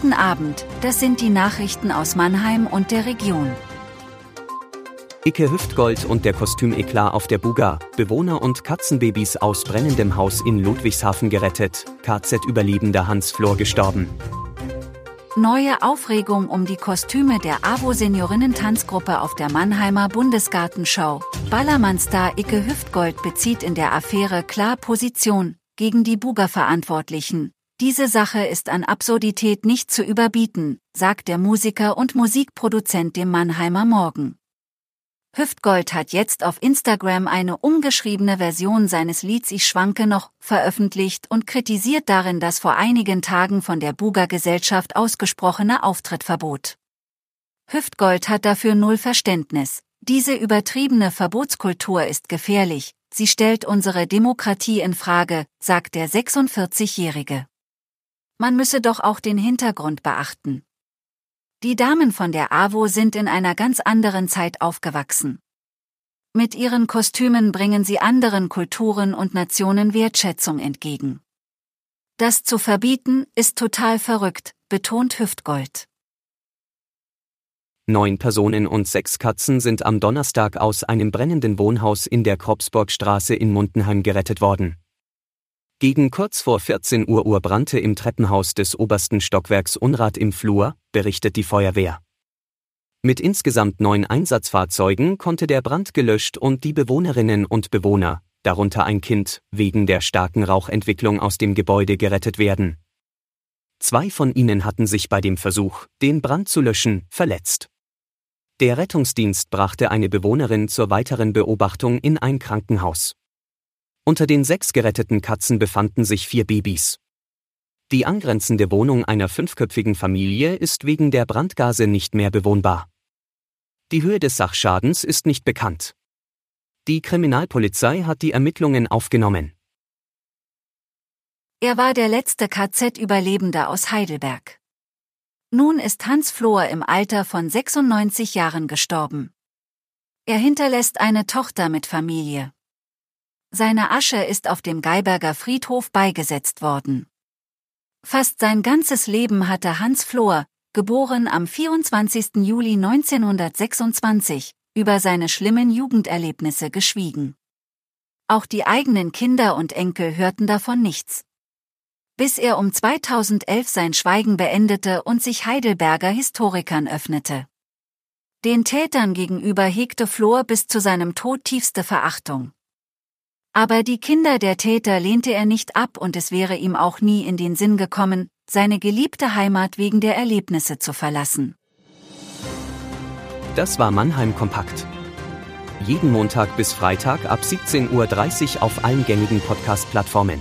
Guten Abend, das sind die Nachrichten aus Mannheim und der Region. Icke Hüftgold und der Kostümeklar auf der Buga, Bewohner und Katzenbabys aus brennendem Haus in Ludwigshafen gerettet, KZ-Überlebender Hans Flor gestorben. Neue Aufregung um die Kostüme der AWO-Seniorinnen-Tanzgruppe auf der Mannheimer Bundesgartenschau. Ballermann-Star Icke Hüftgold bezieht in der Affäre klar Position gegen die Buga-Verantwortlichen. Diese Sache ist an Absurdität nicht zu überbieten, sagt der Musiker und Musikproduzent dem Mannheimer Morgen. Hüftgold hat jetzt auf Instagram eine umgeschriebene Version seines Lieds Ich schwanke noch veröffentlicht und kritisiert darin das vor einigen Tagen von der Buga-Gesellschaft ausgesprochene Auftrittverbot. Hüftgold hat dafür null Verständnis. Diese übertriebene Verbotskultur ist gefährlich, sie stellt unsere Demokratie in Frage, sagt der 46-Jährige. Man müsse doch auch den Hintergrund beachten. Die Damen von der AWO sind in einer ganz anderen Zeit aufgewachsen. Mit ihren Kostümen bringen sie anderen Kulturen und Nationen Wertschätzung entgegen. Das zu verbieten, ist total verrückt, betont Hüftgold. Neun Personen und sechs Katzen sind am Donnerstag aus einem brennenden Wohnhaus in der Kropsburgstraße in Mundenheim gerettet worden. Gegen kurz vor 14 Uhr Uhr brannte im Treppenhaus des obersten Stockwerks Unrat im Flur, berichtet die Feuerwehr. Mit insgesamt neun Einsatzfahrzeugen konnte der Brand gelöscht und die Bewohnerinnen und Bewohner, darunter ein Kind, wegen der starken Rauchentwicklung aus dem Gebäude gerettet werden. Zwei von ihnen hatten sich bei dem Versuch, den Brand zu löschen, verletzt. Der Rettungsdienst brachte eine Bewohnerin zur weiteren Beobachtung in ein Krankenhaus. Unter den sechs geretteten Katzen befanden sich vier Babys. Die angrenzende Wohnung einer fünfköpfigen Familie ist wegen der Brandgase nicht mehr bewohnbar. Die Höhe des Sachschadens ist nicht bekannt. Die Kriminalpolizei hat die Ermittlungen aufgenommen. Er war der letzte KZ-Überlebende aus Heidelberg. Nun ist Hans Flohr im Alter von 96 Jahren gestorben. Er hinterlässt eine Tochter mit Familie. Seine Asche ist auf dem Geiberger Friedhof beigesetzt worden. Fast sein ganzes Leben hatte Hans Flohr, geboren am 24. Juli 1926, über seine schlimmen Jugenderlebnisse geschwiegen. Auch die eigenen Kinder und Enkel hörten davon nichts. Bis er um 2011 sein Schweigen beendete und sich Heidelberger Historikern öffnete. Den Tätern gegenüber hegte Flohr bis zu seinem Tod tiefste Verachtung. Aber die Kinder der Täter lehnte er nicht ab und es wäre ihm auch nie in den Sinn gekommen, seine geliebte Heimat wegen der Erlebnisse zu verlassen. Das war Mannheim Kompakt. Jeden Montag bis Freitag ab 17.30 Uhr auf allen gängigen Podcast-Plattformen.